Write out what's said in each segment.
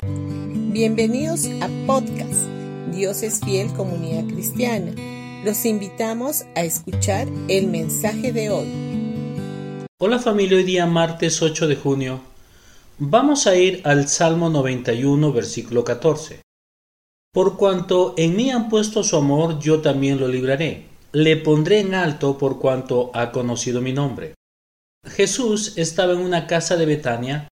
Bienvenidos a podcast Dios es fiel comunidad cristiana. Los invitamos a escuchar el mensaje de hoy. Hola familia, hoy día martes 8 de junio. Vamos a ir al Salmo 91, versículo 14. Por cuanto en mí han puesto su amor, yo también lo libraré. Le pondré en alto por cuanto ha conocido mi nombre. Jesús estaba en una casa de Betania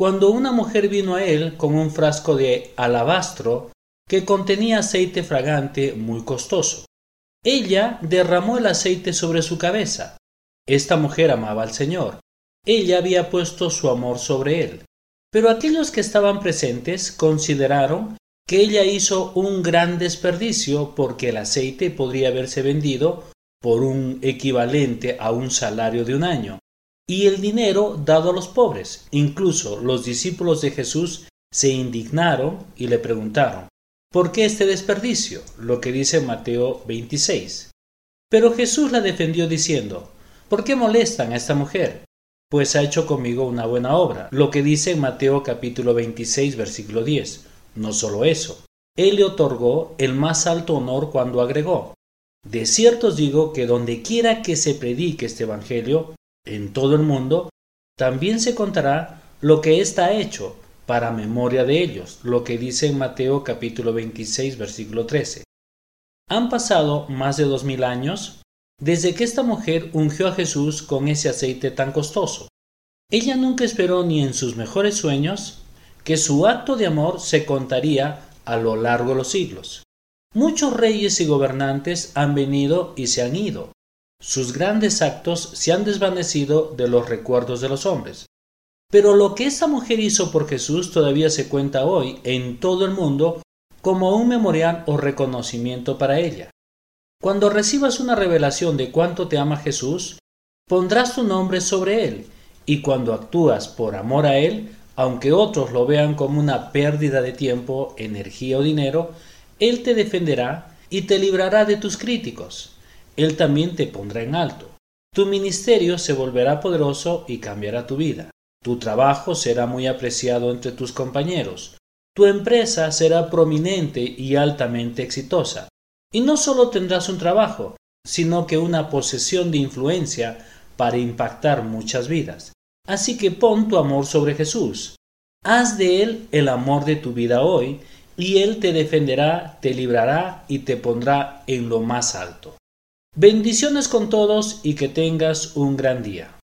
cuando una mujer vino a él con un frasco de alabastro que contenía aceite fragante muy costoso. Ella derramó el aceite sobre su cabeza. Esta mujer amaba al Señor. Ella había puesto su amor sobre él. Pero aquellos que estaban presentes consideraron que ella hizo un gran desperdicio porque el aceite podría haberse vendido por un equivalente a un salario de un año y el dinero dado a los pobres. Incluso los discípulos de Jesús se indignaron y le preguntaron, ¿por qué este desperdicio? Lo que dice Mateo 26. Pero Jesús la defendió diciendo, ¿por qué molestan a esta mujer? Pues ha hecho conmigo una buena obra, lo que dice Mateo capítulo 26 versículo 10. No solo eso, él le otorgó el más alto honor cuando agregó, de cierto os digo que donde quiera que se predique este Evangelio, en todo el mundo, también se contará lo que está hecho para memoria de ellos, lo que dice en Mateo capítulo 26 versículo 13. Han pasado más de dos mil años desde que esta mujer ungió a Jesús con ese aceite tan costoso. Ella nunca esperó ni en sus mejores sueños que su acto de amor se contaría a lo largo de los siglos. Muchos reyes y gobernantes han venido y se han ido, sus grandes actos se han desvanecido de los recuerdos de los hombres. Pero lo que esa mujer hizo por Jesús todavía se cuenta hoy en todo el mundo como un memorial o reconocimiento para ella. Cuando recibas una revelación de cuánto te ama Jesús, pondrás tu nombre sobre él, y cuando actúas por amor a él, aunque otros lo vean como una pérdida de tiempo, energía o dinero, él te defenderá y te librará de tus críticos. Él también te pondrá en alto. Tu ministerio se volverá poderoso y cambiará tu vida. Tu trabajo será muy apreciado entre tus compañeros. Tu empresa será prominente y altamente exitosa. Y no solo tendrás un trabajo, sino que una posesión de influencia para impactar muchas vidas. Así que pon tu amor sobre Jesús. Haz de Él el amor de tu vida hoy, y Él te defenderá, te librará y te pondrá en lo más alto. Bendiciones con todos y que tengas un gran día.